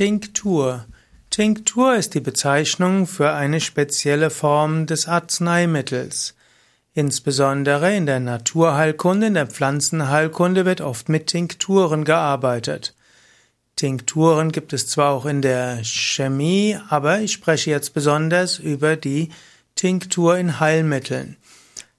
Tinktur. Tinktur ist die Bezeichnung für eine spezielle Form des Arzneimittels. Insbesondere in der Naturheilkunde, in der Pflanzenheilkunde wird oft mit Tinkturen gearbeitet. Tinkturen gibt es zwar auch in der Chemie, aber ich spreche jetzt besonders über die Tinktur in Heilmitteln.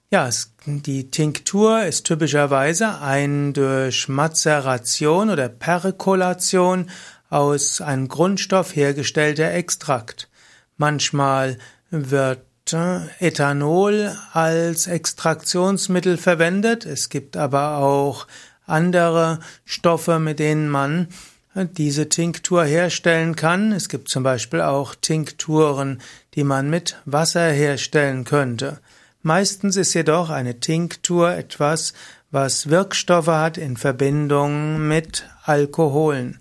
Ja, die Tinktur ist typischerweise ein durch Mazeration oder Perkolation aus einem Grundstoff hergestellter Extrakt. Manchmal wird äh, Ethanol als Extraktionsmittel verwendet. Es gibt aber auch andere Stoffe, mit denen man äh, diese Tinktur herstellen kann. Es gibt zum Beispiel auch Tinkturen, die man mit Wasser herstellen könnte. Meistens ist jedoch eine Tinktur etwas, was Wirkstoffe hat in Verbindung mit Alkoholen.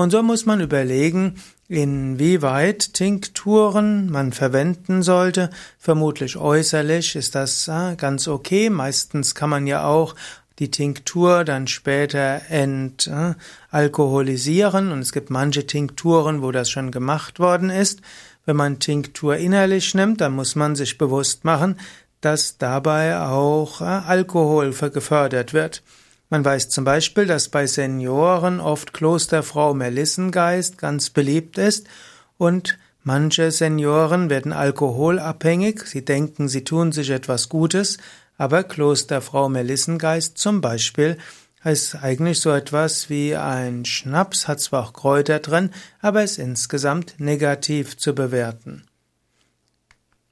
Und so muss man überlegen, inwieweit Tinkturen man verwenden sollte. Vermutlich äußerlich ist das äh, ganz okay. Meistens kann man ja auch die Tinktur dann später entalkoholisieren und es gibt manche Tinkturen, wo das schon gemacht worden ist. Wenn man Tinktur innerlich nimmt, dann muss man sich bewusst machen, dass dabei auch äh, Alkohol gefördert wird. Man weiß zum Beispiel, dass bei Senioren oft Klosterfrau Melissengeist ganz beliebt ist und manche Senioren werden alkoholabhängig, sie denken, sie tun sich etwas Gutes, aber Klosterfrau Melissengeist zum Beispiel ist eigentlich so etwas wie ein Schnaps, hat zwar auch Kräuter drin, aber ist insgesamt negativ zu bewerten.